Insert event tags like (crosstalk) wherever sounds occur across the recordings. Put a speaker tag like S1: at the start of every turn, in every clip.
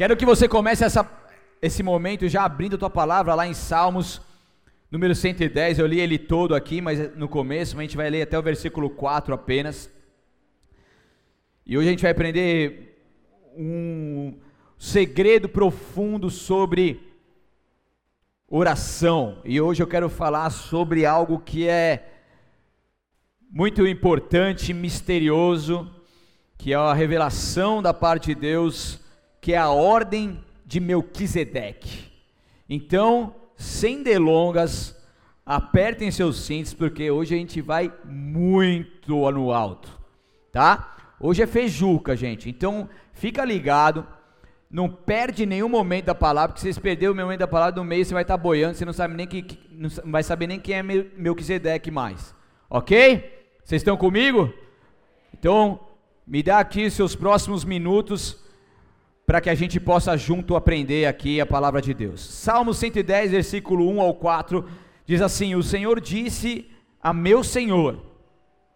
S1: Quero que você comece essa, esse momento já abrindo a tua palavra lá em Salmos, número 110. Eu li ele todo aqui, mas no começo, a gente vai ler até o versículo 4 apenas. E hoje a gente vai aprender um segredo profundo sobre oração. E hoje eu quero falar sobre algo que é muito importante, misterioso, que é a revelação da parte de Deus que é a ordem de Melquisedeque. Então, sem delongas, apertem seus cintos, porque hoje a gente vai muito no alto, tá? Hoje é feijuca, gente. Então, fica ligado. Não perde nenhum momento da palavra, porque se você perder o momento da palavra no meio, você vai estar tá boiando, você não sabe nem que, não vai saber nem quem é Melquisedeque mais. OK? Vocês estão comigo? Então, me dá aqui seus próximos minutos para que a gente possa junto aprender aqui a palavra de Deus. Salmo 110, versículo 1 ao 4, diz assim: O Senhor disse a meu Senhor,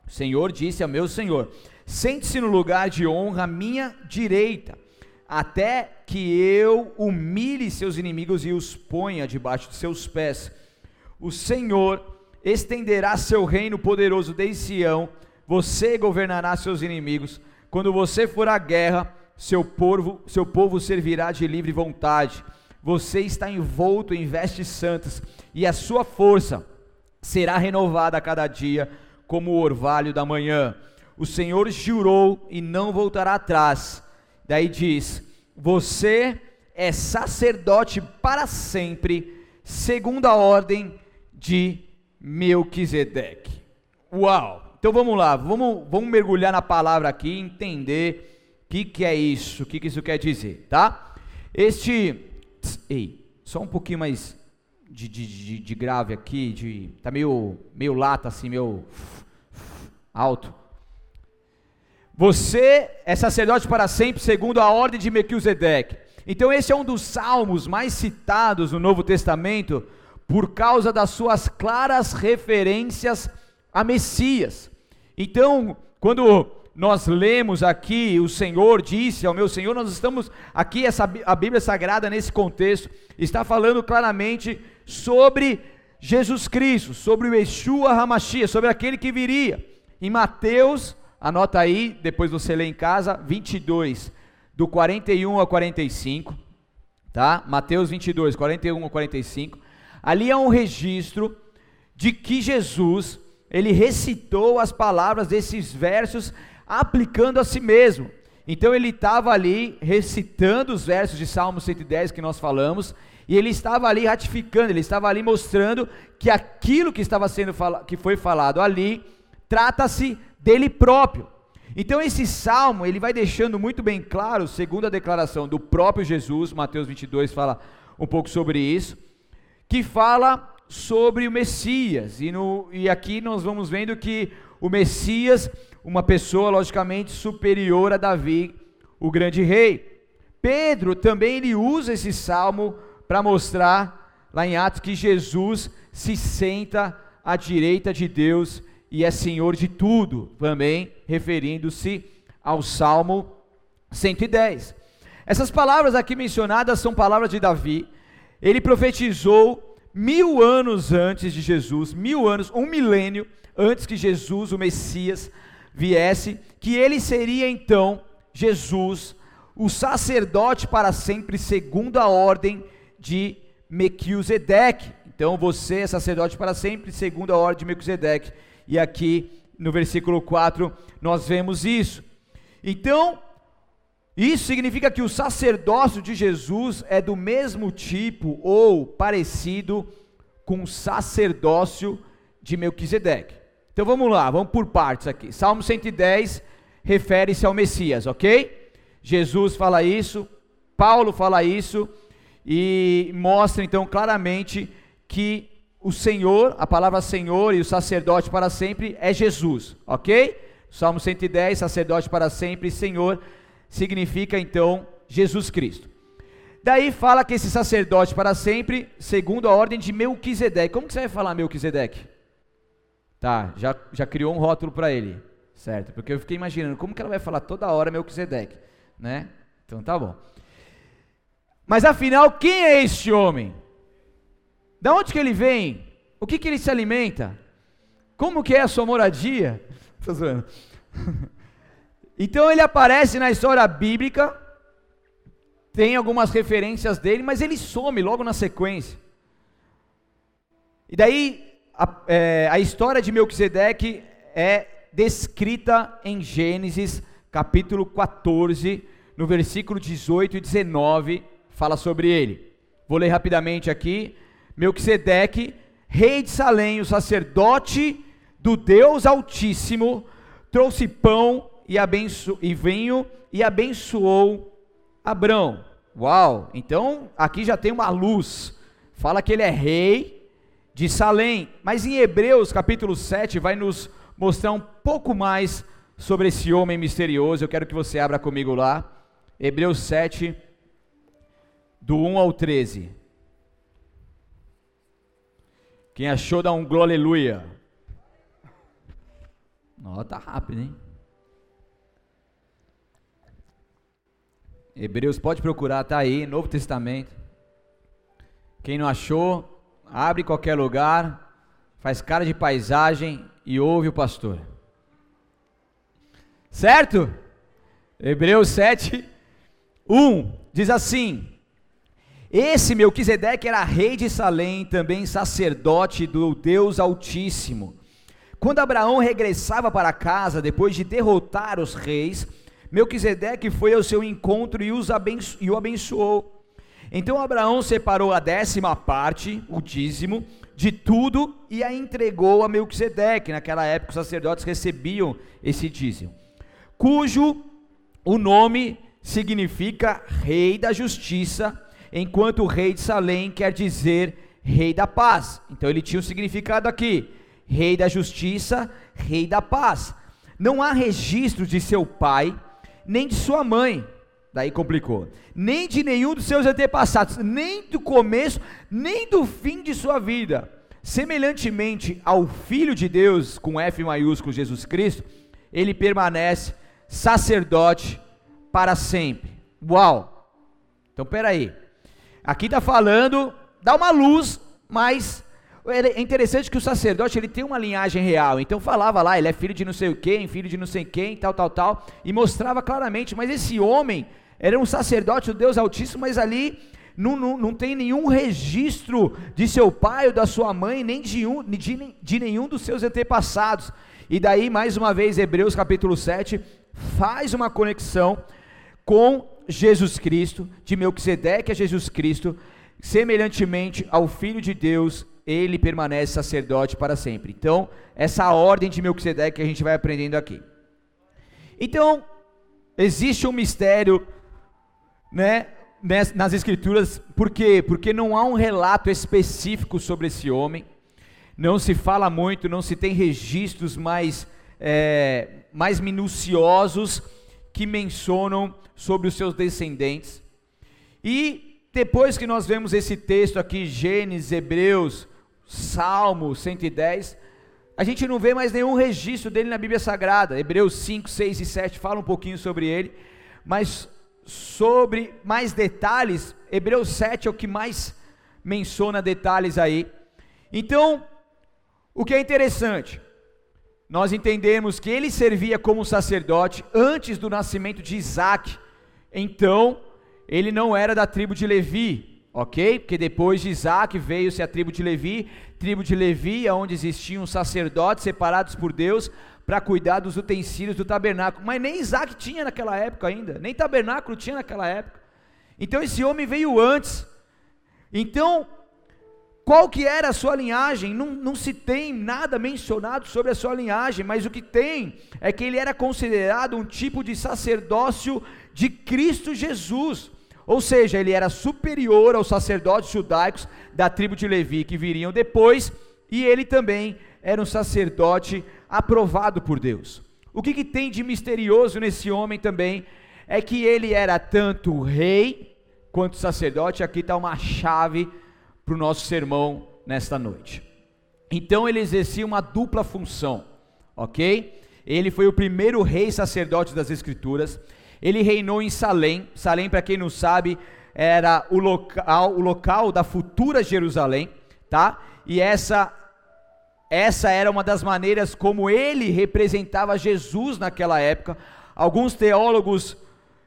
S1: o Senhor disse a meu Senhor: Sente-se no lugar de honra à minha direita, até que eu humilhe seus inimigos e os ponha debaixo de seus pés. O Senhor estenderá seu reino poderoso desde Sião, você governará seus inimigos. Quando você for à guerra, seu povo, seu povo servirá de livre vontade. Você está envolto em vestes santas, e a sua força será renovada a cada dia, como o orvalho da manhã. O Senhor jurou e não voltará atrás. Daí diz: Você é sacerdote para sempre, segundo a ordem de Melquisedeque. Uau! Então vamos lá, vamos, vamos mergulhar na palavra aqui, entender que, que é isso? O que, que isso quer dizer, tá? Este. Ei, só um pouquinho mais de, de, de, de grave aqui, de, tá meio, meio lata assim, meio alto. Você é sacerdote para sempre, segundo a ordem de Melquisedeque. Então, esse é um dos salmos mais citados no Novo Testamento por causa das suas claras referências a Messias. Então, quando nós lemos aqui, o Senhor disse ao meu Senhor, nós estamos aqui, essa, a Bíblia Sagrada nesse contexto, está falando claramente sobre Jesus Cristo, sobre o Yeshua Hamashia, sobre aquele que viria. Em Mateus, anota aí, depois você lê em casa, 22, do 41 ao 45, tá? Mateus 22, 41 ao 45. Ali é um registro de que Jesus, ele recitou as palavras desses versos aplicando a si mesmo. Então ele estava ali recitando os versos de Salmo 110 que nós falamos, e ele estava ali ratificando, ele estava ali mostrando que aquilo que estava sendo que foi falado ali trata-se dele próprio. Então esse salmo, ele vai deixando muito bem claro, segundo a declaração do próprio Jesus, Mateus 22 fala um pouco sobre isso, que fala sobre o Messias. E, no, e aqui nós vamos vendo que o Messias uma pessoa logicamente superior a Davi, o grande rei. Pedro também ele usa esse salmo para mostrar lá em Atos que Jesus se senta à direita de Deus e é Senhor de tudo, também referindo-se ao Salmo 110. Essas palavras aqui mencionadas são palavras de Davi. Ele profetizou mil anos antes de Jesus, mil anos, um milênio antes que Jesus, o Messias, viesse, que ele seria então Jesus, o sacerdote para sempre, segundo a ordem de Melquisedeque. Então você é sacerdote para sempre, segundo a ordem de Melquisedeque. E aqui no versículo 4 nós vemos isso. Então, isso significa que o sacerdócio de Jesus é do mesmo tipo ou parecido com o sacerdócio de Melquisedeque. Então vamos lá, vamos por partes aqui. Salmo 110 refere-se ao Messias, ok? Jesus fala isso, Paulo fala isso e mostra então claramente que o Senhor, a palavra Senhor e o sacerdote para sempre é Jesus, ok? Salmo 110, sacerdote para sempre, Senhor, significa então Jesus Cristo. Daí fala que esse sacerdote para sempre, segundo a ordem de Melquisedeque. Como que você vai falar Melquisedeque? Tá, já, já criou um rótulo para ele, certo? Porque eu fiquei imaginando como que ela vai falar toda hora Melquisedeque, né? Então tá bom. Mas afinal, quem é este homem? Da onde que ele vem? O que que ele se alimenta? Como que é a sua moradia? (laughs) Tô zoando. (laughs) Então ele aparece na história bíblica, tem algumas referências dele, mas ele some logo na sequência. E daí a, é, a história de Melquisedeque é descrita em Gênesis capítulo 14, no versículo 18 e 19, fala sobre ele. Vou ler rapidamente aqui. Melquisedeque, rei de Salém, o sacerdote do Deus Altíssimo, trouxe pão e, abenço, e vinho e abençoou Abrão. Uau! Então aqui já tem uma luz. Fala que ele é rei de Salém, mas em Hebreus capítulo 7 vai nos mostrar um pouco mais sobre esse homem misterioso. Eu quero que você abra comigo lá. Hebreus 7, do 1 ao 13. Quem achou, dá um glória aleluia. Tá rápido, hein? Hebreus, pode procurar, tá aí, Novo Testamento. Quem não achou, abre qualquer lugar, faz cara de paisagem e ouve o pastor. Certo? Hebreus 7, 1 diz assim: Esse Melquisedeque era rei de Salém, também sacerdote do Deus Altíssimo. Quando Abraão regressava para casa depois de derrotar os reis, Melquisedeque foi ao seu encontro e, os abenço e o abençoou. Então Abraão separou a décima parte, o dízimo, de tudo e a entregou a Melquisedeque. Naquela época os sacerdotes recebiam esse dízimo, cujo o nome significa rei da justiça, enquanto o rei de Salém quer dizer rei da paz. Então ele tinha o um significado aqui: rei da justiça, rei da paz. Não há registro de seu pai nem de sua mãe. Daí complicou. Nem de nenhum dos seus antepassados, nem do começo, nem do fim de sua vida. Semelhantemente ao Filho de Deus, com F maiúsculo, Jesus Cristo, ele permanece sacerdote para sempre. Uau! Então, peraí. Aqui está falando, dá uma luz, mas é interessante que o sacerdote ele tem uma linhagem real, então falava lá, ele é filho de não sei o quem, filho de não sei quem, tal, tal, tal, e mostrava claramente, mas esse homem era um sacerdote do Deus Altíssimo, mas ali não, não, não tem nenhum registro de seu pai ou da sua mãe, nem de, um, de, de nenhum dos seus antepassados. E daí, mais uma vez, Hebreus capítulo 7 faz uma conexão com Jesus Cristo, de Melquisedeque a Jesus Cristo, semelhantemente ao Filho de Deus ele permanece sacerdote para sempre. Então, essa ordem de Melquisedeque que a gente vai aprendendo aqui. Então, existe um mistério, né, nas escrituras, por quê? Porque não há um relato específico sobre esse homem, não se fala muito, não se tem registros mais, é, mais minuciosos que mencionam sobre os seus descendentes. E depois que nós vemos esse texto aqui, Gênesis, Hebreus, Salmo 110, a gente não vê mais nenhum registro dele na Bíblia Sagrada. Hebreus 5, 6 e 7 fala um pouquinho sobre ele, mas sobre mais detalhes, Hebreus 7 é o que mais menciona detalhes aí. Então, o que é interessante, nós entendemos que ele servia como sacerdote antes do nascimento de Isaac, então ele não era da tribo de Levi, ok? Porque depois de Isaac veio-se a tribo de Levi, tribo de Levi, onde existiam sacerdotes separados por Deus para cuidar dos utensílios do tabernáculo. Mas nem Isaac tinha naquela época ainda, nem tabernáculo tinha naquela época. Então esse homem veio antes. Então, qual que era a sua linhagem? Não, não se tem nada mencionado sobre a sua linhagem, mas o que tem é que ele era considerado um tipo de sacerdócio de Cristo Jesus. Ou seja, ele era superior aos sacerdotes judaicos da tribo de Levi que viriam depois, e ele também era um sacerdote aprovado por Deus. O que, que tem de misterioso nesse homem também é que ele era tanto rei quanto sacerdote. Aqui está uma chave para o nosso sermão nesta noite. Então ele exercia uma dupla função, ok? Ele foi o primeiro rei sacerdote das Escrituras ele reinou em Salém. Salém, para quem não sabe, era o local, o local da futura Jerusalém, tá? E essa essa era uma das maneiras como ele representava Jesus naquela época. Alguns teólogos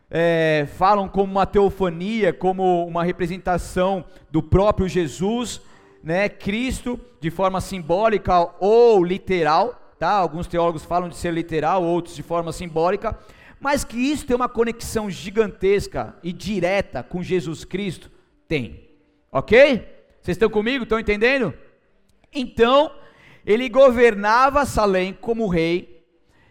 S1: é, falam como uma teofania, como uma representação do próprio Jesus, né, Cristo, de forma simbólica ou literal, tá? Alguns teólogos falam de ser literal, outros de forma simbólica, mas que isso tem uma conexão gigantesca e direta com Jesus Cristo, tem. OK? Vocês estão comigo? Estão entendendo? Então, ele governava Salém como rei,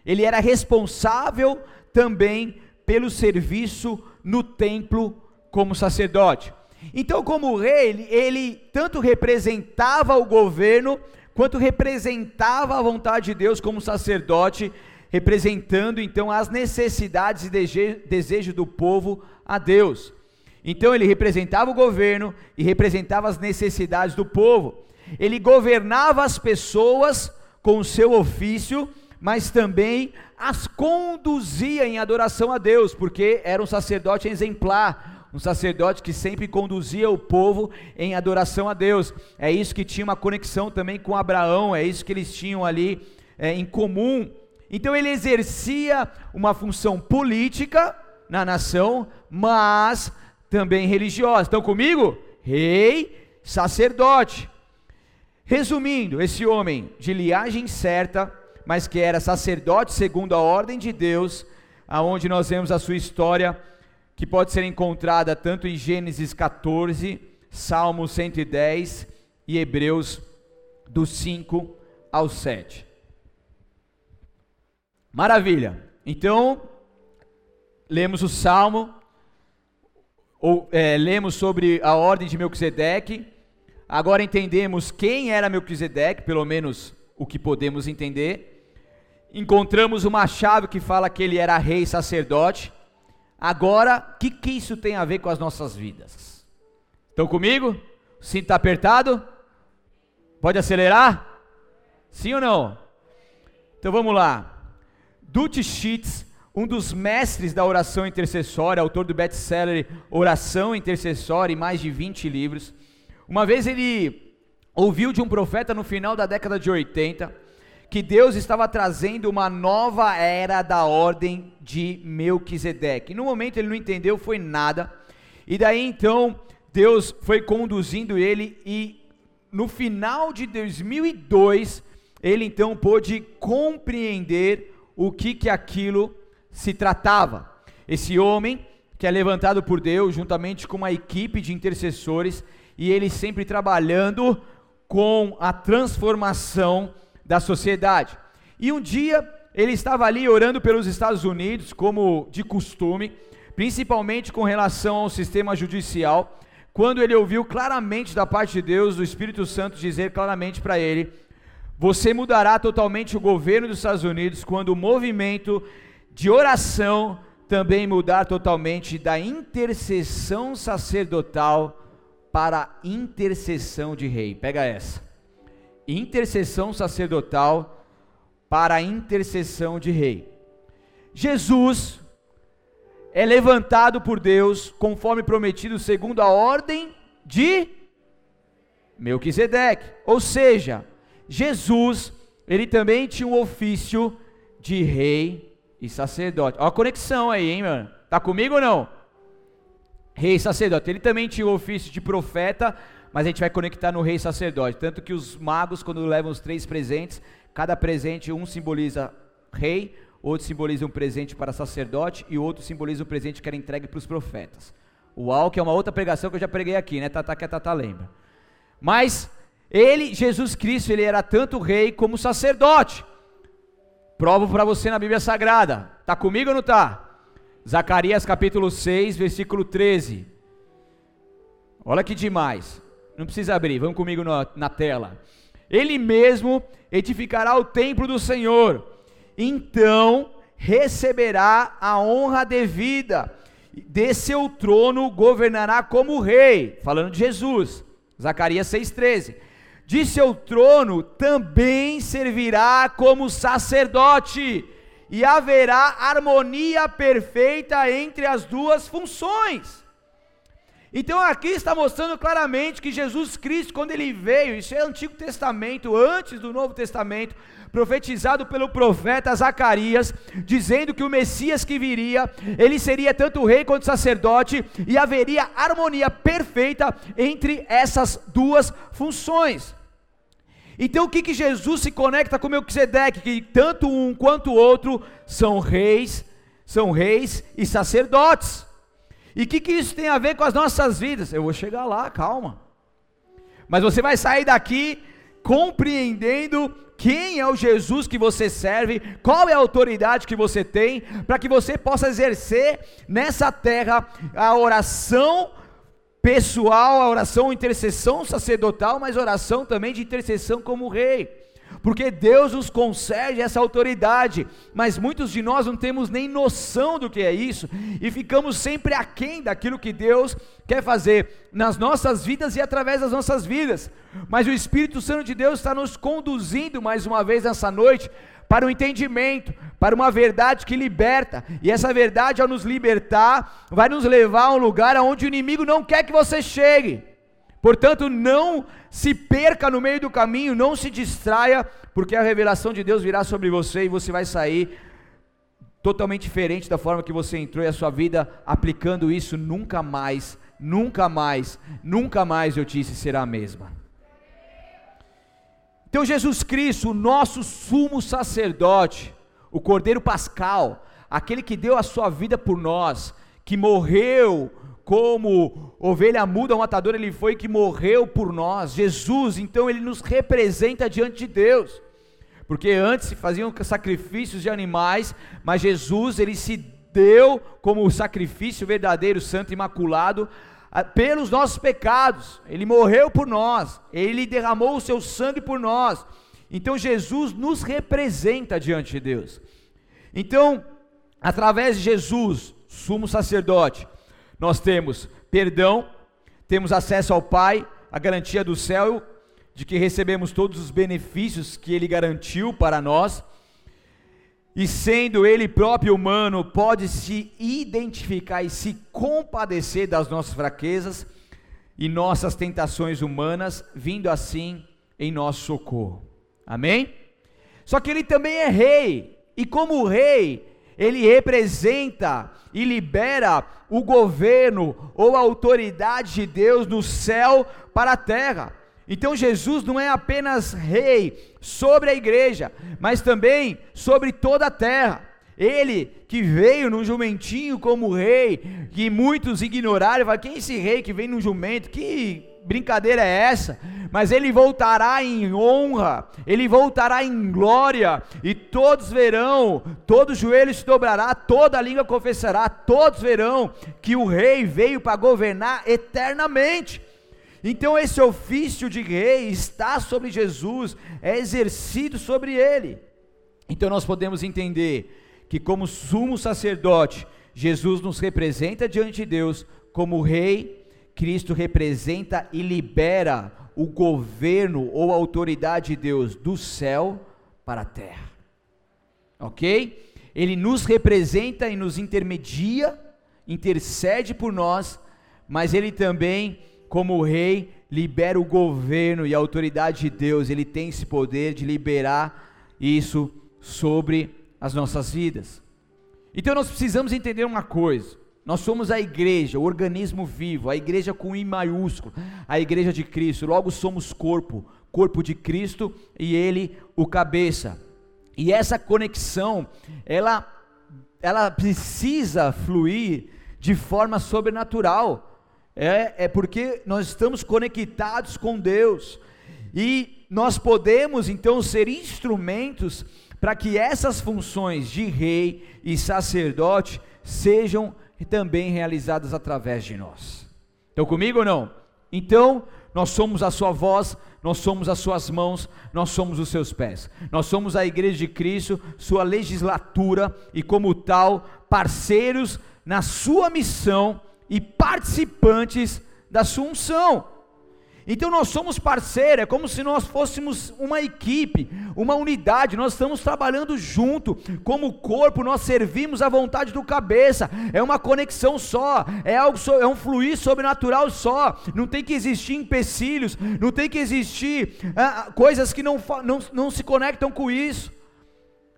S1: ele era responsável também pelo serviço no templo como sacerdote. Então, como rei, ele, ele tanto representava o governo, quanto representava a vontade de Deus como sacerdote, representando então as necessidades e desejos do povo a Deus. Então ele representava o governo e representava as necessidades do povo. Ele governava as pessoas com o seu ofício, mas também as conduzia em adoração a Deus, porque era um sacerdote exemplar, um sacerdote que sempre conduzia o povo em adoração a Deus. É isso que tinha uma conexão também com Abraão, é isso que eles tinham ali é, em comum. Então ele exercia uma função política na nação, mas também religiosa. Estão comigo? Rei, sacerdote. Resumindo, esse homem de liagem certa, mas que era sacerdote segundo a ordem de Deus, aonde nós vemos a sua história, que pode ser encontrada tanto em Gênesis 14, Salmo 110 e Hebreus do 5 ao 7. Maravilha. Então, lemos o Salmo, ou é, lemos sobre a ordem de Melquisedeque. Agora entendemos quem era Melquisedeque, pelo menos o que podemos entender encontramos uma chave que fala que ele era rei sacerdote. Agora, o que, que isso tem a ver com as nossas vidas? Estão comigo? O cinto está apertado? Pode acelerar? Sim ou não? Então vamos lá. Dutch Sheets, um dos mestres da oração intercessória, autor do best-seller Oração Intercessória e mais de 20 livros. Uma vez ele ouviu de um profeta no final da década de 80 que Deus estava trazendo uma nova era da ordem de Melquisedeque. No momento ele não entendeu, foi nada. E daí então Deus foi conduzindo ele e no final de 2002 ele então pôde compreender o que que aquilo se tratava. Esse homem que é levantado por Deus juntamente com uma equipe de intercessores e ele sempre trabalhando com a transformação da sociedade. E um dia ele estava ali orando pelos Estados Unidos, como de costume, principalmente com relação ao sistema judicial, quando ele ouviu claramente da parte de Deus, do Espírito Santo, dizer claramente para ele: Você mudará totalmente o governo dos Estados Unidos quando o movimento de oração também mudar totalmente da intercessão sacerdotal para intercessão de rei. Pega essa intercessão sacerdotal para intercessão de rei. Jesus é levantado por Deus conforme prometido segundo a ordem de Melquisedeque. Ou seja, Jesus, ele também tinha um ofício de rei e sacerdote. Olha a conexão aí, hein, mano? Tá comigo ou não? Rei sacerdote. Ele também tinha o ofício de profeta, mas a gente vai conectar no rei sacerdote. Tanto que os magos, quando levam os três presentes, cada presente, um simboliza rei, outro simboliza um presente para sacerdote e outro simboliza um presente que era entregue para os profetas. Uau, que é uma outra pregação que eu já preguei aqui, né? Tata que a Tata lembra. Mas ele, Jesus Cristo, ele era tanto rei como sacerdote. Provo para você na Bíblia Sagrada. Tá comigo ou não tá? Zacarias capítulo 6, versículo 13. Olha que demais. Não precisa abrir, vamos comigo na, na tela. Ele mesmo edificará o templo do Senhor, então receberá a honra devida, de seu trono governará como rei, falando de Jesus, Zacarias 6,13. De seu trono também servirá como sacerdote, e haverá harmonia perfeita entre as duas funções. Então aqui está mostrando claramente que Jesus Cristo, quando ele veio, isso é Antigo Testamento, antes do Novo Testamento, profetizado pelo profeta Zacarias, dizendo que o Messias que viria, ele seria tanto rei quanto sacerdote, e haveria harmonia perfeita entre essas duas funções. Então o que, que Jesus se conecta com Melquisedeque? Que tanto um quanto o outro são reis, são reis e sacerdotes. E o que, que isso tem a ver com as nossas vidas? Eu vou chegar lá, calma. Mas você vai sair daqui compreendendo quem é o Jesus que você serve, qual é a autoridade que você tem, para que você possa exercer nessa terra a oração pessoal, a oração intercessão sacerdotal, mas oração também de intercessão como rei porque Deus nos concede essa autoridade, mas muitos de nós não temos nem noção do que é isso e ficamos sempre aquém daquilo que Deus quer fazer nas nossas vidas e através das nossas vidas. Mas o Espírito Santo de Deus está nos conduzindo mais uma vez nessa noite para o entendimento, para uma verdade que liberta, e essa verdade, ao nos libertar, vai nos levar a um lugar onde o inimigo não quer que você chegue. Portanto, não se perca no meio do caminho, não se distraia, porque a revelação de Deus virá sobre você e você vai sair totalmente diferente da forma que você entrou e a sua vida aplicando isso nunca mais, nunca mais, nunca mais eu disse será a mesma. Então Jesus Cristo, o nosso sumo sacerdote, o Cordeiro Pascal, aquele que deu a sua vida por nós, que morreu como ovelha muda, um matador, ele foi que morreu por nós. Jesus, então, ele nos representa diante de Deus. Porque antes se faziam sacrifícios de animais, mas Jesus, ele se deu como sacrifício verdadeiro, santo, imaculado, ah, pelos nossos pecados. Ele morreu por nós, ele derramou o seu sangue por nós. Então Jesus nos representa diante de Deus. Então, através de Jesus, sumo sacerdote, nós temos perdão, temos acesso ao Pai, a garantia do céu, de que recebemos todos os benefícios que Ele garantiu para nós, e sendo Ele próprio humano, pode se identificar e se compadecer das nossas fraquezas e nossas tentações humanas, vindo assim em nosso socorro. Amém? Só que Ele também é rei, e como rei, ele representa e libera o governo ou a autoridade de Deus no céu para a terra. Então Jesus não é apenas rei sobre a igreja, mas também sobre toda a terra. Ele que veio num jumentinho como rei, que muitos ignoraram, falaram, quem é esse rei que vem num jumento? Que brincadeira é essa? Mas ele voltará em honra, ele voltará em glória, e todos verão, todo joelho se dobrará, toda língua confessará, todos verão que o rei veio para governar eternamente. Então esse ofício de rei está sobre Jesus, é exercido sobre ele. Então nós podemos entender que como sumo sacerdote, Jesus nos representa diante de Deus como rei Cristo representa e libera o governo ou autoridade de Deus do céu para a terra. Ok? Ele nos representa e nos intermedia, intercede por nós, mas ele também, como rei, libera o governo e a autoridade de Deus, ele tem esse poder de liberar isso sobre as nossas vidas. Então nós precisamos entender uma coisa: nós somos a igreja, o organismo vivo, a igreja com I maiúsculo, a igreja de Cristo. Logo somos corpo, corpo de Cristo e ele o cabeça. E essa conexão, ela ela precisa fluir de forma sobrenatural. É, é porque nós estamos conectados com Deus. E nós podemos então ser instrumentos para que essas funções de rei e sacerdote sejam também realizadas através de nós. Estão comigo ou não? Então, nós somos a sua voz, nós somos as suas mãos, nós somos os seus pés. Nós somos a igreja de Cristo, sua legislatura e, como tal, parceiros na sua missão e participantes da sua unção. Então nós somos parceiros, é como se nós fôssemos uma equipe, uma unidade, nós estamos trabalhando junto, como corpo, nós servimos a vontade do cabeça, é uma conexão só, é algo é um fluir sobrenatural só, não tem que existir empecilhos, não tem que existir ah, coisas que não, não, não se conectam com isso.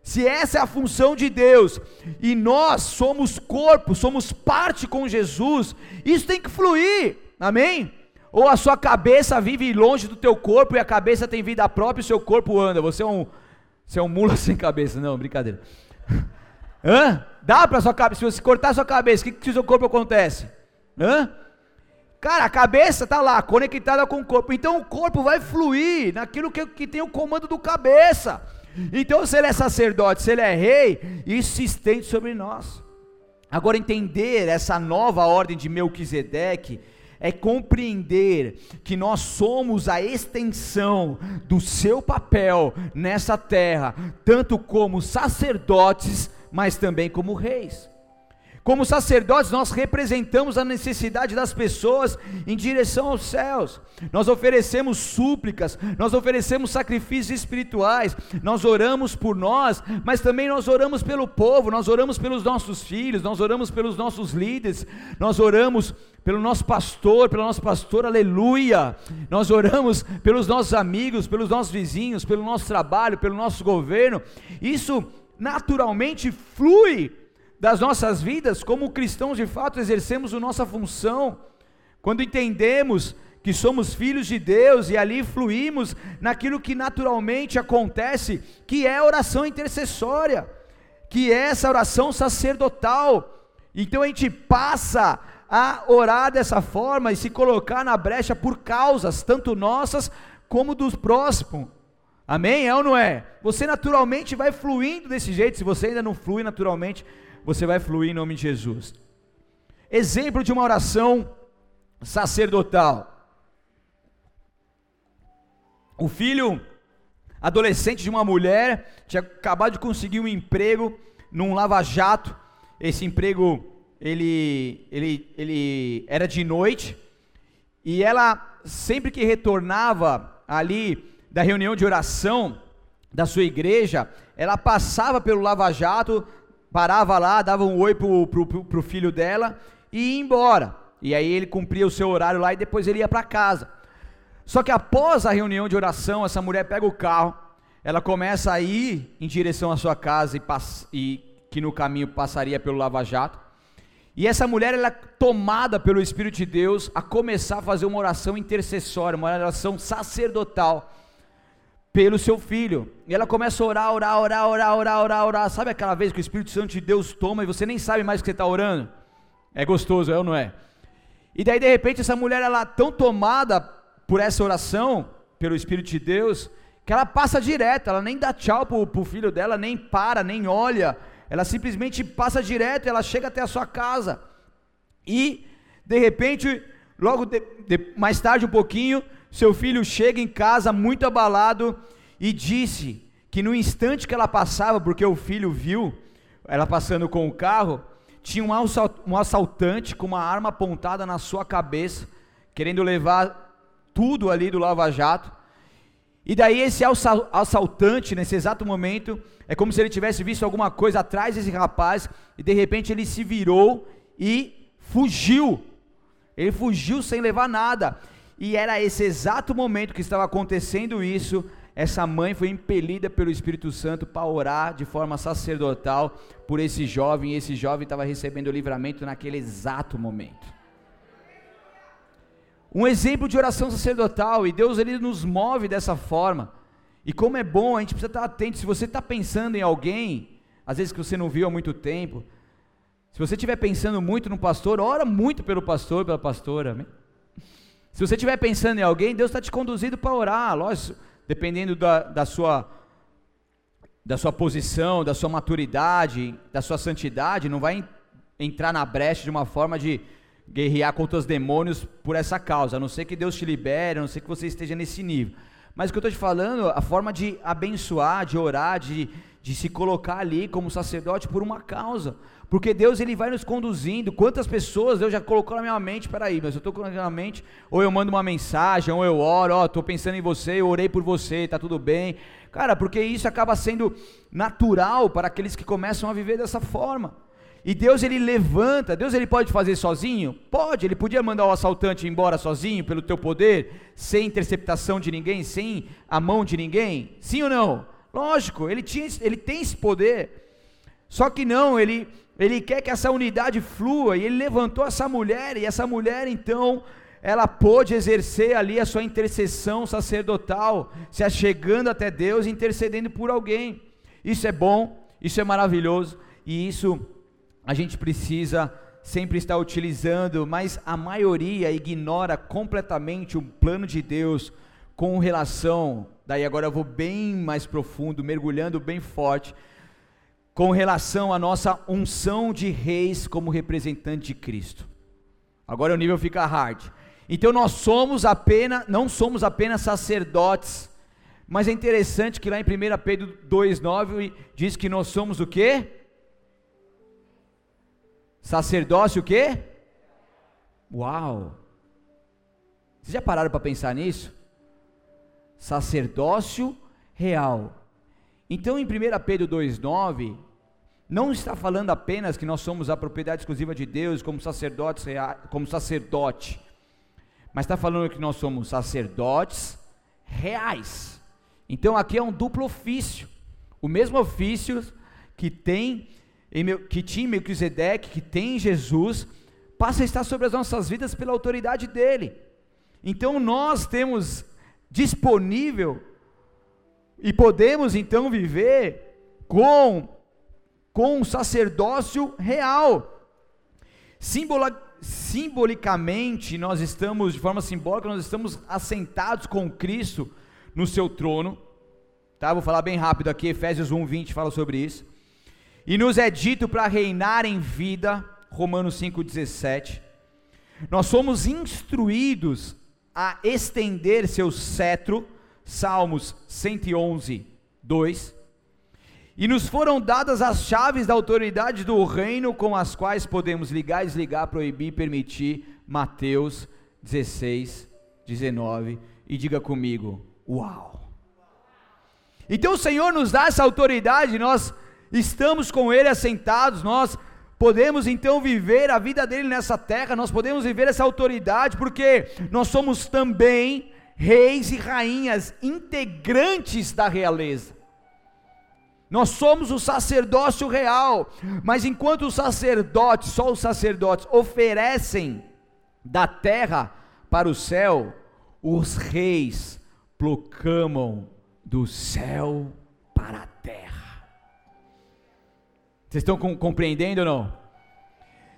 S1: Se essa é a função de Deus e nós somos corpo, somos parte com Jesus, isso tem que fluir, amém? Ou a sua cabeça vive longe do teu corpo e a cabeça tem vida própria e o seu corpo anda. Você é um, você é um mula (laughs) sem cabeça. Não, brincadeira. (laughs) Hã? Dá para sua cabeça, se você cortar a sua cabeça, o que, que o seu corpo acontece? Hã? Cara, a cabeça está lá, conectada com o corpo. Então o corpo vai fluir naquilo que, que tem o comando do cabeça. Então, se ele é sacerdote, se ele é rei, isso se estende sobre nós. Agora, entender essa nova ordem de Melquisedeque é compreender que nós somos a extensão do seu papel nessa terra, tanto como sacerdotes, mas também como reis. Como sacerdotes, nós representamos a necessidade das pessoas em direção aos céus. Nós oferecemos súplicas, nós oferecemos sacrifícios espirituais, nós oramos por nós, mas também nós oramos pelo povo, nós oramos pelos nossos filhos, nós oramos pelos nossos líderes, nós oramos pelo nosso pastor, pelo nosso pastor, aleluia. Nós oramos pelos nossos amigos, pelos nossos vizinhos, pelo nosso trabalho, pelo nosso governo. Isso naturalmente flui das nossas vidas, como cristãos de fato exercemos a nossa função, quando entendemos que somos filhos de Deus e ali fluímos naquilo que naturalmente acontece, que é a oração intercessória, que é essa oração sacerdotal. Então a gente passa a orar dessa forma e se colocar na brecha por causas, tanto nossas como dos próximos. Amém? É ou não é? Você naturalmente vai fluindo desse jeito, se você ainda não flui naturalmente, você vai fluir em nome de Jesus. Exemplo de uma oração sacerdotal. O filho adolescente de uma mulher tinha acabado de conseguir um emprego num lava-jato. Esse emprego ele, ele, ele era de noite e ela sempre que retornava ali da reunião de oração da sua igreja, ela passava pelo lava-jato parava lá, dava um oi pro, pro, pro filho dela e ia embora. E aí ele cumpria o seu horário lá e depois ele ia para casa. Só que após a reunião de oração, essa mulher pega o carro, ela começa a ir em direção à sua casa e, e que no caminho passaria pelo Lava Jato. E essa mulher ela é tomada pelo Espírito de Deus a começar a fazer uma oração intercessória, uma oração sacerdotal pelo seu filho. E ela começa a orar, orar, orar, orar, orar, orar, orar. Sabe aquela vez que o Espírito Santo de Deus toma e você nem sabe mais o que você está orando? É gostoso, é ou não é? E daí de repente essa mulher ela é tão tomada por essa oração, pelo Espírito de Deus, que ela passa direto, ela nem dá tchau pro, pro filho dela, nem para, nem olha, ela simplesmente passa direto, ela chega até a sua casa. E de repente, logo de, de, mais tarde um pouquinho, seu filho chega em casa muito abalado e disse que no instante que ela passava, porque o filho viu ela passando com o carro, tinha um assaltante com uma arma apontada na sua cabeça, querendo levar tudo ali do Lava Jato. E daí esse assaltante, nesse exato momento, é como se ele tivesse visto alguma coisa atrás desse rapaz, e de repente ele se virou e fugiu. Ele fugiu sem levar nada. E era esse exato momento que estava acontecendo isso, essa mãe foi impelida pelo Espírito Santo para orar de forma sacerdotal por esse jovem, e esse jovem estava recebendo o livramento naquele exato momento. Um exemplo de oração sacerdotal, e Deus ele nos move dessa forma. E como é bom, a gente precisa estar atento. Se você está pensando em alguém, às vezes que você não viu há muito tempo, se você estiver pensando muito no pastor, ora muito pelo pastor, pela pastora, amém? Se você estiver pensando em alguém, Deus está te conduzindo para orar, lógico, dependendo da, da, sua, da sua posição, da sua maturidade, da sua santidade, não vai entrar na brecha de uma forma de guerrear contra os demônios por essa causa, a não ser que Deus te libere, a não ser que você esteja nesse nível. Mas o que eu estou te falando, a forma de abençoar, de orar, de, de se colocar ali como sacerdote por uma causa. Porque Deus ele vai nos conduzindo. Quantas pessoas Deus já colocou na minha mente? Peraí, mas eu estou colocando na minha mente, ou eu mando uma mensagem, ou eu oro, ó, estou pensando em você, eu orei por você, tá tudo bem. Cara, porque isso acaba sendo natural para aqueles que começam a viver dessa forma. E Deus ele levanta, Deus ele pode fazer sozinho? Pode, ele podia mandar o assaltante embora sozinho pelo teu poder, sem interceptação de ninguém, sem a mão de ninguém? Sim ou não? Lógico, ele, tinha, ele tem esse poder. Só que não, ele, ele quer que essa unidade flua, e ele levantou essa mulher, e essa mulher então, ela pôde exercer ali a sua intercessão sacerdotal, se achegando até Deus, intercedendo por alguém. Isso é bom, isso é maravilhoso, e isso a gente precisa sempre estar utilizando, mas a maioria ignora completamente o plano de Deus com relação, daí agora eu vou bem mais profundo, mergulhando bem forte, com relação à nossa unção de reis como representante de Cristo. Agora o nível fica hard. Então nós somos apenas, não somos apenas sacerdotes, mas é interessante que lá em 1 Pedro 2,9 diz que nós somos o quê? Sacerdócio o quê? Uau! Vocês já pararam para pensar nisso? Sacerdócio real. Então em 1 Pedro 2,9, não está falando apenas que nós somos a propriedade exclusiva de Deus como sacerdotes como sacerdote, mas está falando que nós somos sacerdotes reais. Então aqui é um duplo ofício, o mesmo ofício que tem que tinha Melquisedeque, que tem em Jesus, passa a estar sobre as nossas vidas pela autoridade dele. Então nós temos disponível e podemos então viver com com um sacerdócio real. Simbola, simbolicamente, nós estamos, de forma simbólica, nós estamos assentados com Cristo no seu trono. Tá? Vou falar bem rápido aqui, Efésios 1, 20 fala sobre isso. E nos é dito para reinar em vida, Romanos 5,17. Nós somos instruídos a estender seu cetro, Salmos 111, 2. E nos foram dadas as chaves da autoridade do reino com as quais podemos ligar, desligar, proibir, permitir. Mateus 16, 19. E diga comigo: Uau! Então o Senhor nos dá essa autoridade, nós estamos com Ele assentados, nós podemos então viver a vida dele nessa terra, nós podemos viver essa autoridade, porque nós somos também reis e rainhas integrantes da realeza. Nós somos o sacerdócio real, mas enquanto os sacerdotes, só os sacerdotes, oferecem da terra para o céu, os reis proclamam do céu para a terra. Vocês estão compreendendo ou não?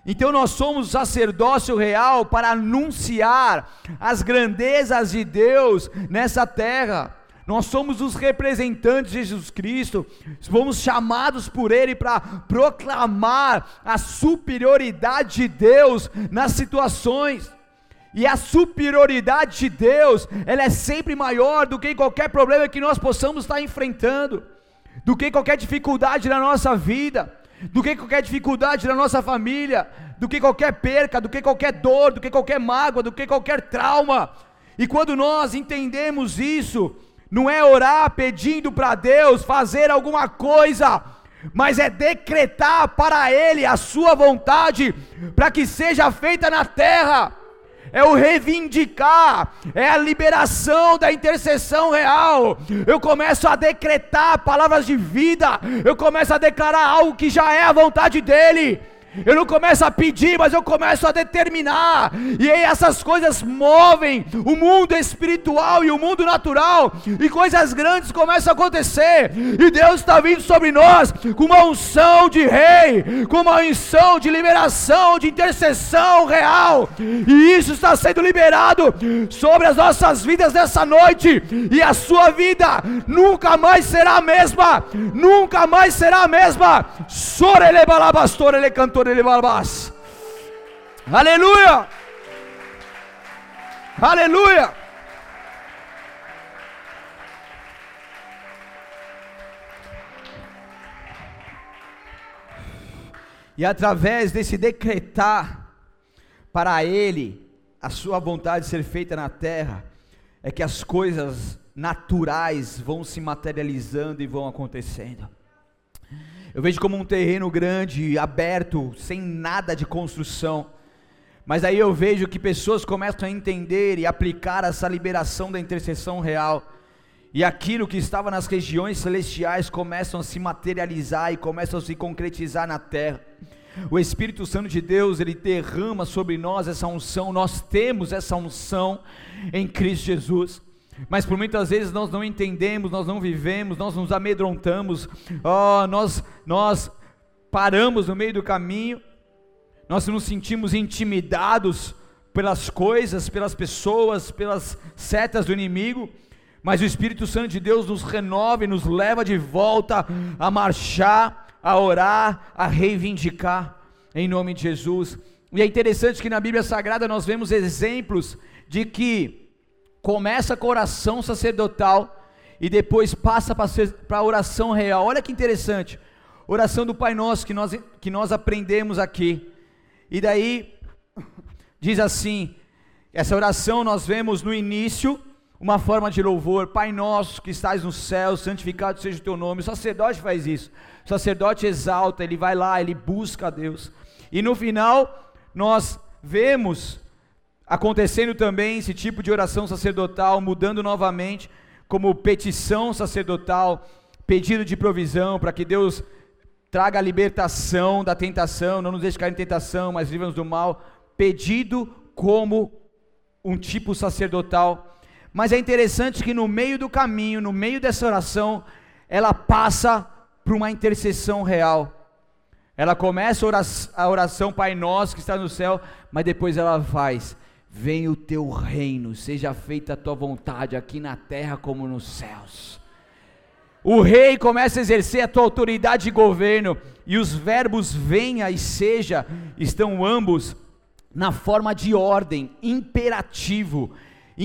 S1: Então nós somos sacerdócio real para anunciar as grandezas de Deus nessa terra. Nós somos os representantes de Jesus Cristo, fomos chamados por Ele para proclamar a superioridade de Deus nas situações. E a superioridade de Deus, ela é sempre maior do que qualquer problema que nós possamos estar enfrentando, do que qualquer dificuldade na nossa vida do que qualquer dificuldade na nossa família, do que qualquer perca, do que qualquer dor, do que qualquer mágoa, do que qualquer trauma. E quando nós entendemos isso, não é orar pedindo para Deus fazer alguma coisa, mas é decretar para Ele a sua vontade, para que seja feita na terra é o reivindicar, é a liberação da intercessão real. Eu começo a decretar palavras de vida, eu começo a declarar algo que já é a vontade dEle. Eu não começo a pedir, mas eu começo a determinar. E aí essas coisas movem o mundo espiritual e o mundo natural. E coisas grandes começam a acontecer. E Deus está vindo sobre nós com uma unção de rei, com uma unção de liberação, de intercessão real. E isso está sendo liberado sobre as nossas vidas nessa noite. E a sua vida nunca mais será a mesma. Nunca mais será a mesma. Sorele balabastor, ele cantou Aleluia! Aleluia! E através desse decretar para ele a sua vontade ser feita na terra, é que as coisas naturais vão se materializando e vão acontecendo. Eu vejo como um terreno grande, aberto, sem nada de construção. Mas aí eu vejo que pessoas começam a entender e aplicar essa liberação da intercessão real. E aquilo que estava nas regiões celestiais começam a se materializar e começam a se concretizar na terra. O Espírito Santo de Deus, ele derrama sobre nós essa unção, nós temos essa unção em Cristo Jesus. Mas por muitas vezes nós não entendemos, nós não vivemos, nós nos amedrontamos, oh, nós, nós paramos no meio do caminho, nós nos sentimos intimidados pelas coisas, pelas pessoas, pelas setas do inimigo, mas o Espírito Santo de Deus nos renova e nos leva de volta a marchar, a orar, a reivindicar, em nome de Jesus. E é interessante que na Bíblia Sagrada nós vemos exemplos de que começa com a oração sacerdotal e depois passa para a oração real. Olha que interessante. Oração do Pai Nosso que nós, que nós aprendemos aqui. E daí, diz assim: essa oração nós vemos no início uma forma de louvor, Pai nosso que estás no céu, santificado seja o teu nome. O sacerdote faz isso. O sacerdote exalta, ele vai lá, ele busca a Deus. E no final, nós vemos acontecendo também esse tipo de oração sacerdotal, mudando novamente, como petição sacerdotal, pedido de provisão, para que Deus traga a libertação da tentação, não nos deixe cair em tentação, mas livra-nos do mal. Pedido como um tipo sacerdotal mas é interessante que no meio do caminho, no meio dessa oração, ela passa para uma intercessão real. Ela começa a oração, Pai Nosso que está no céu, mas depois ela faz: Venha o teu reino, seja feita a tua vontade aqui na terra como nos céus. O rei começa a exercer a tua autoridade de governo, e os verbos venha e seja estão ambos na forma de ordem, imperativo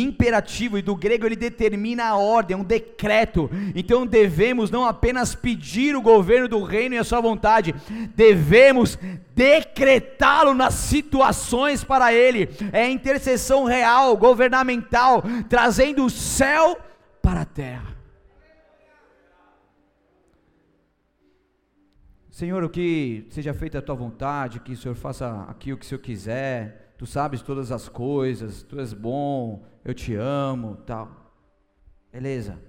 S1: imperativo e do grego ele determina a ordem, um decreto. Então devemos não apenas pedir o governo do reino e a sua vontade, devemos decretá-lo nas situações para ele. É intercessão real, governamental, trazendo o céu para a terra. Senhor, o que seja feita a tua vontade, que o Senhor faça aqui o que o Senhor quiser. Tu sabes todas as coisas, tu és bom, eu te amo, tal. Beleza.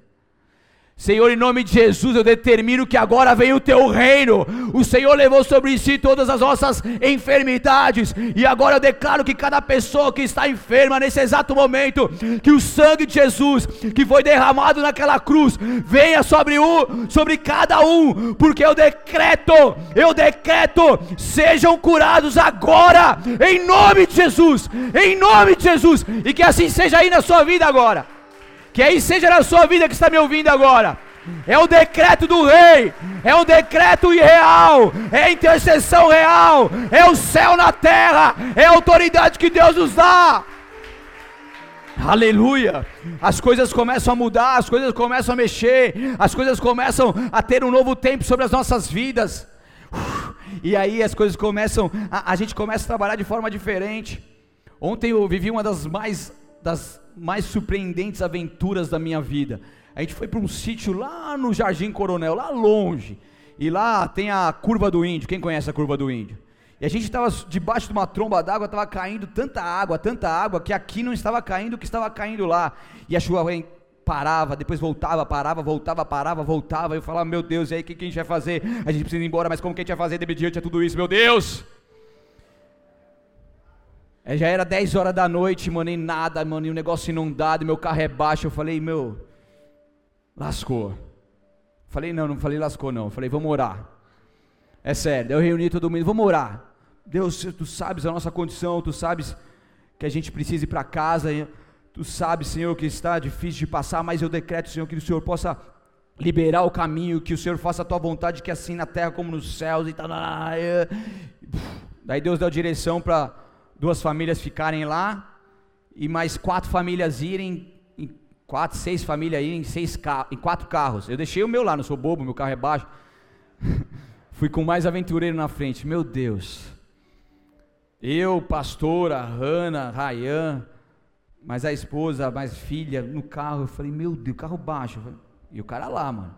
S1: Senhor, em nome de Jesus, eu determino que agora venha o teu reino. O Senhor levou sobre si todas as nossas enfermidades, e agora eu declaro que cada pessoa que está enferma nesse exato momento, que o sangue de Jesus, que foi derramado naquela cruz, venha sobre um, sobre cada um, porque eu decreto, eu decreto, sejam curados agora, em nome de Jesus, em nome de Jesus, e que assim seja aí na sua vida agora. Que aí seja na sua vida que está me ouvindo agora. É o decreto do rei, é um decreto irreal, é a intercessão real, é o céu na terra, é a autoridade que Deus nos dá. Aleluia! As coisas começam a mudar, as coisas começam a mexer, as coisas começam a ter um novo tempo sobre as nossas vidas. E aí as coisas começam, a, a gente começa a trabalhar de forma diferente. Ontem eu vivi uma das mais das mais surpreendentes aventuras da minha vida. A gente foi para um sítio lá no Jardim Coronel, lá longe. E lá tem a curva do índio. Quem conhece a curva do índio? E a gente estava debaixo de uma tromba d'água, estava caindo tanta água, tanta água, que aqui não estava caindo o que estava caindo lá. E a chuva parava, depois voltava, parava, voltava, parava, voltava. Eu falava, meu Deus, e aí o que, que a gente vai fazer? A gente precisa ir embora, mas como que a gente vai fazer diante de tudo isso, meu Deus? É, já era 10 horas da noite, mano, e nada, mano, e o negócio inundado, meu carro é baixo. Eu falei, meu, lascou. Falei, não, não falei lascou, não. Falei, vamos orar. É sério, eu reuni todo mundo, vamos orar. Deus, tu sabes a nossa condição, tu sabes que a gente precisa ir para casa, tu sabes, Senhor, que está difícil de passar, mas eu decreto, Senhor, que o Senhor possa liberar o caminho, que o Senhor faça a tua vontade, que assim na terra como nos céus e tal. Daí Deus deu direção para duas famílias ficarem lá e mais quatro famílias irem, em quatro, seis famílias irem em, seis em quatro carros. Eu deixei o meu lá, não sou bobo, meu carro é baixo. (laughs) fui com mais aventureiro na frente. Meu Deus. Eu, pastora, Hanna, Rayan, mas a esposa, mais filha, no carro, eu falei, meu Deus, carro baixo. E o cara lá, mano.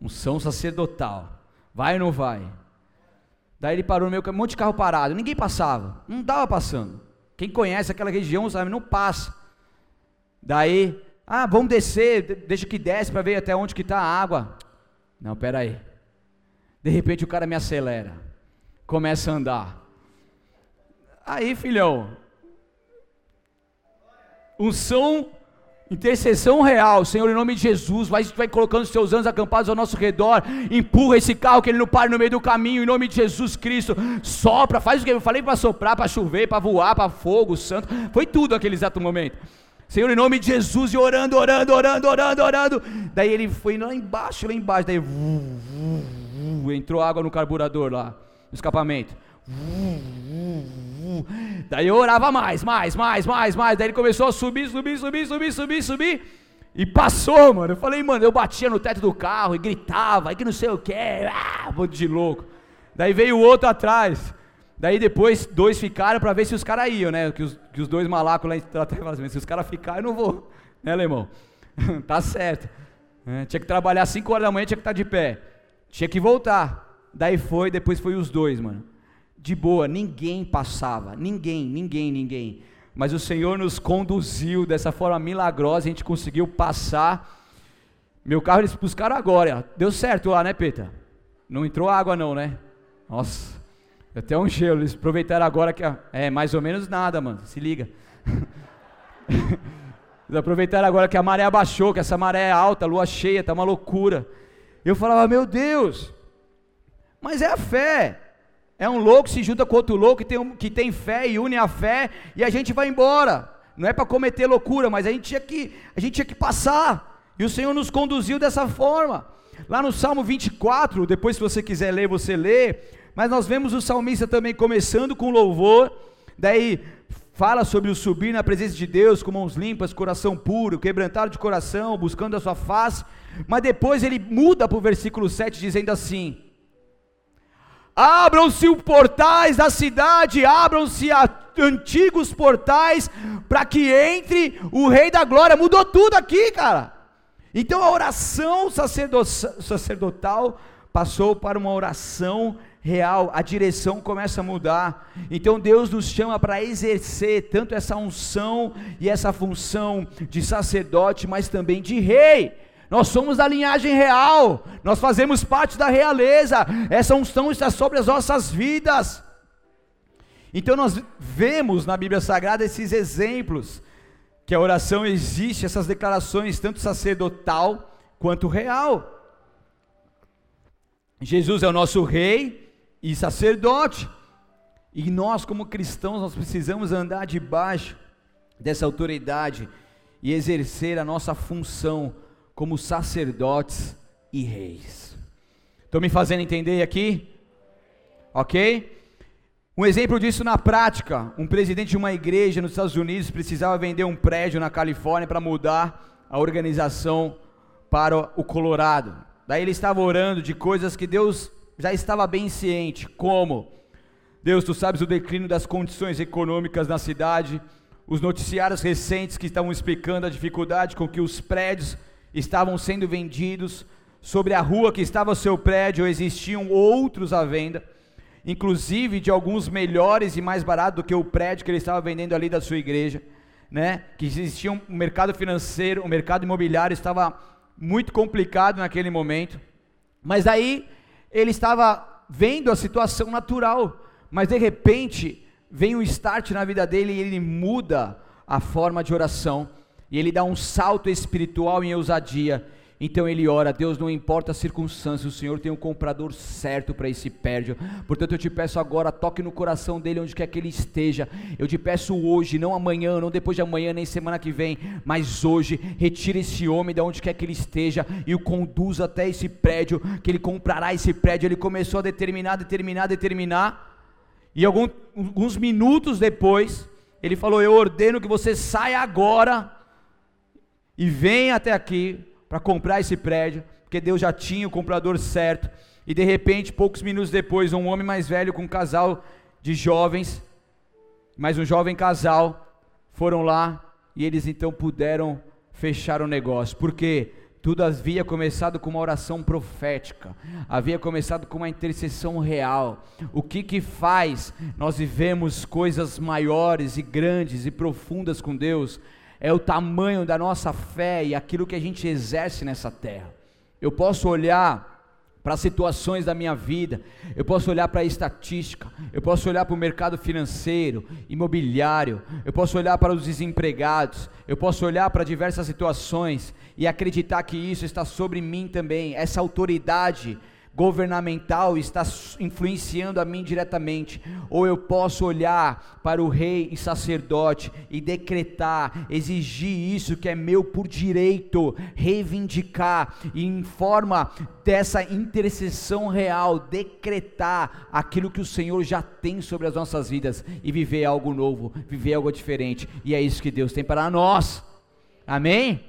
S1: Um são sacerdotal. Vai ou não vai? Daí ele parou no caminho, um monte de carro parado, ninguém passava, não dava passando. Quem conhece aquela região sabe, não passa. Daí, ah, vamos descer, deixa que desce para ver até onde que está a água. Não, pera aí. De repente o cara me acelera, começa a andar. Aí, filhão, unção Intercessão real, Senhor, em nome de Jesus, vai, vai colocando os seus anjos acampados ao nosso redor, empurra esse carro que ele não pare no meio do caminho, em nome de Jesus Cristo, sopra, faz o que eu falei para soprar, para chover, para voar, para fogo, santo, foi tudo aquele exato momento. Senhor, em nome de Jesus, e orando, orando, orando, orando, orando. Daí ele foi lá embaixo, lá embaixo, daí entrou água no carburador lá, no escapamento. Daí eu orava mais, mais, mais, mais, mais. Daí ele começou a subir, subir, subir, subir, subir, subir. E passou, mano. Eu falei, mano, eu batia no teto do carro e gritava, e que não sei o que, ah, de louco. Daí veio o outro atrás. Daí depois dois ficaram para ver se os caras iam, né? Que os, que os dois malacos lá em assim, se os caras ficarem, eu não vou. (laughs) Né, alemão? (laughs) tá certo. É, tinha que trabalhar 5 horas da manhã, tinha que estar tá de pé. Tinha que voltar. Daí foi, depois foi os dois, mano de boa, ninguém passava, ninguém, ninguém, ninguém. Mas o Senhor nos conduziu dessa forma milagrosa, a gente conseguiu passar. Meu carro eles buscaram agora, deu certo lá, né, Peta? Não entrou água não, né? Nossa, até um gelo, eles aproveitaram agora que é mais ou menos nada, mano, se liga. (laughs) eles aproveitaram agora que a maré abaixou, que essa maré é alta, lua cheia, tá uma loucura. Eu falava, meu Deus, mas é a fé. É um louco que se junta com outro louco que tem, que tem fé e une a fé e a gente vai embora. Não é para cometer loucura, mas a gente, tinha que, a gente tinha que passar. E o Senhor nos conduziu dessa forma. Lá no Salmo 24, depois se você quiser ler, você lê. Mas nós vemos o salmista também começando com louvor. Daí fala sobre o subir na presença de Deus com mãos limpas, coração puro, quebrantado de coração, buscando a sua face. Mas depois ele muda para o versículo 7 dizendo assim: Abram-se os portais da cidade, abram-se antigos portais, para que entre o Rei da Glória. Mudou tudo aqui, cara. Então a oração sacerdotal passou para uma oração real, a direção começa a mudar. Então Deus nos chama para exercer tanto essa unção e essa função de sacerdote, mas também de rei nós somos da linhagem real, nós fazemos parte da realeza, essa unção está sobre as nossas vidas. Então nós vemos na Bíblia Sagrada esses exemplos, que a oração existe, essas declarações, tanto sacerdotal quanto real. Jesus é o nosso rei e sacerdote, e nós, como cristãos, nós precisamos andar debaixo dessa autoridade e exercer a nossa função como sacerdotes e reis. Estou me fazendo entender aqui? Ok? Um exemplo disso na prática: um presidente de uma igreja nos Estados Unidos precisava vender um prédio na Califórnia para mudar a organização para o Colorado. Daí ele estava orando de coisas que Deus já estava bem ciente, como Deus, tu sabes o declínio das condições econômicas na cidade, os noticiários recentes que estavam explicando a dificuldade com que os prédios estavam sendo vendidos, sobre a rua que estava o seu prédio existiam outros à venda, inclusive de alguns melhores e mais baratos do que o prédio que ele estava vendendo ali da sua igreja, né? Que existia um mercado financeiro, o um mercado imobiliário estava muito complicado naquele momento. Mas aí ele estava vendo a situação natural, mas de repente vem um start na vida dele e ele muda a forma de oração e ele dá um salto espiritual em ousadia. Então ele ora, Deus, não importa a circunstância, o Senhor tem um comprador certo para esse prédio. Portanto, eu te peço agora, toque no coração dele onde quer que ele esteja. Eu te peço hoje, não amanhã, não depois de amanhã, nem semana que vem, mas hoje, retire esse homem de onde quer que ele esteja e o conduza até esse prédio, que ele comprará esse prédio. Ele começou a determinar, determinar, determinar. E algum, alguns minutos depois, ele falou: Eu ordeno que você saia agora e vem até aqui para comprar esse prédio, porque Deus já tinha o comprador certo. e de repente, poucos minutos depois, um homem mais velho com um casal de jovens, mais um jovem casal, foram lá e eles então puderam fechar o negócio. Por quê? Tudo havia começado com uma oração profética, havia começado com uma intercessão real. O que que faz nós vivemos coisas maiores e grandes e profundas com Deus? É o tamanho da nossa fé e aquilo que a gente exerce nessa terra. Eu posso olhar para situações da minha vida, eu posso olhar para a estatística, eu posso olhar para o mercado financeiro, imobiliário, eu posso olhar para os desempregados, eu posso olhar para diversas situações e acreditar que isso está sobre mim também, essa autoridade governamental está influenciando a mim diretamente, ou eu posso olhar para o rei e sacerdote e decretar, exigir isso que é meu por direito, reivindicar e em forma dessa intercessão real, decretar aquilo que o Senhor já tem sobre as nossas vidas e viver algo novo, viver algo diferente, e é isso que Deus tem para nós. Amém?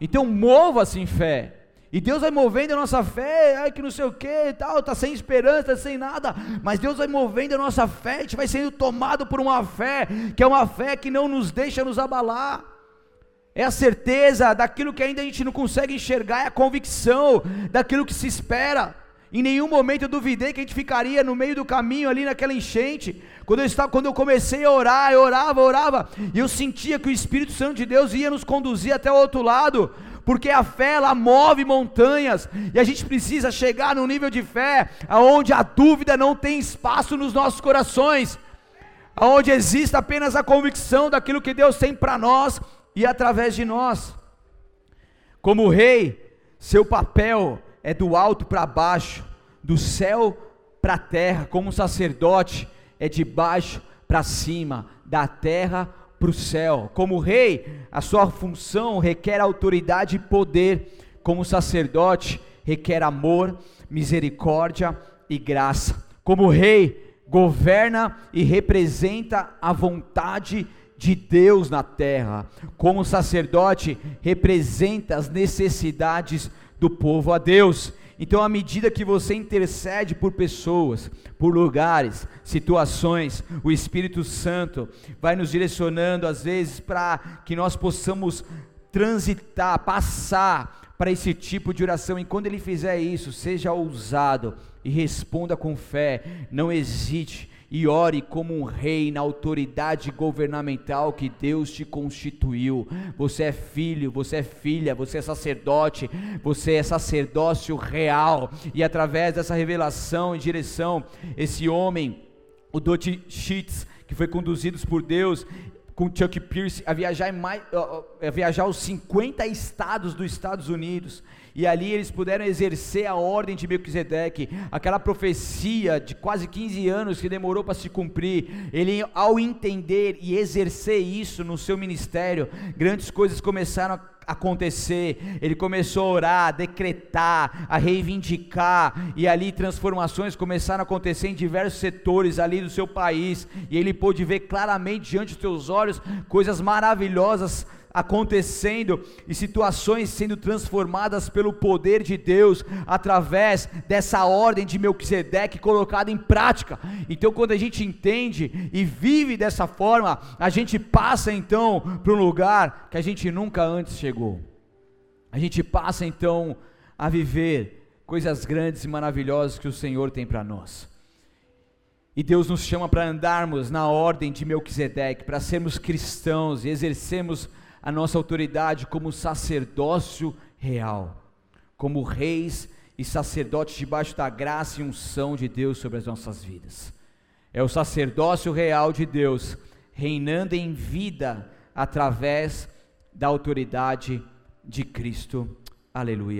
S1: Então mova-se em fé. E Deus vai movendo a nossa fé, ai que não sei o que e tal, tá sem esperança, tá sem nada, mas Deus vai movendo a nossa fé, a gente vai sendo tomado por uma fé, que é uma fé que não nos deixa nos abalar. É a certeza daquilo que ainda a gente não consegue enxergar, é a convicção daquilo que se espera. Em nenhum momento eu duvidei que a gente ficaria no meio do caminho ali naquela enchente. Quando eu, estava, quando eu comecei a orar, eu orava, orava, e eu sentia que o Espírito Santo de Deus ia nos conduzir até o outro lado porque a fé ela move montanhas, e a gente precisa chegar num nível de fé aonde a dúvida não tem espaço nos nossos corações, aonde existe apenas a convicção daquilo que Deus tem para nós e através de nós. Como rei, seu papel é do alto para baixo, do céu para a terra, como sacerdote é de baixo para cima, da terra para para o céu. Como rei, a sua função requer autoridade e poder. Como sacerdote, requer amor, misericórdia e graça. Como rei, governa e representa a vontade de Deus na terra. Como sacerdote, representa as necessidades do povo a Deus. Então, à medida que você intercede por pessoas, por lugares, situações, o Espírito Santo vai nos direcionando, às vezes, para que nós possamos transitar, passar para esse tipo de oração. E quando ele fizer isso, seja ousado e responda com fé, não hesite e ore como um rei na autoridade governamental que Deus te constituiu. Você é filho, você é filha, você é sacerdote, você é sacerdócio real, e através dessa revelação e direção, esse homem, o Sheets, que foi conduzido por Deus, com Chuck Pierce a viajar, mais, a viajar os 50 estados dos Estados Unidos e ali eles puderam exercer a ordem de Melquisedeque, aquela profecia de quase 15 anos que demorou para se cumprir. Ele, ao entender e exercer isso no seu ministério, grandes coisas começaram a acontecer, ele começou a orar, a decretar, a reivindicar, e ali transformações começaram a acontecer em diversos setores ali do seu país, e ele pôde ver claramente diante dos seus olhos coisas maravilhosas acontecendo e situações sendo transformadas pelo poder de Deus através dessa ordem de Melquisedeque colocada em prática. Então, quando a gente entende e vive dessa forma, a gente passa então para um lugar que a gente nunca antes chegou. A gente passa então a viver coisas grandes e maravilhosas que o Senhor tem para nós. E Deus nos chama para andarmos na ordem de Melquisedeque, para sermos cristãos e exercermos a nossa autoridade como sacerdócio real, como reis e sacerdotes debaixo da graça e unção de Deus sobre as nossas vidas. É o sacerdócio real de Deus reinando em vida através da autoridade de Cristo. Aleluia.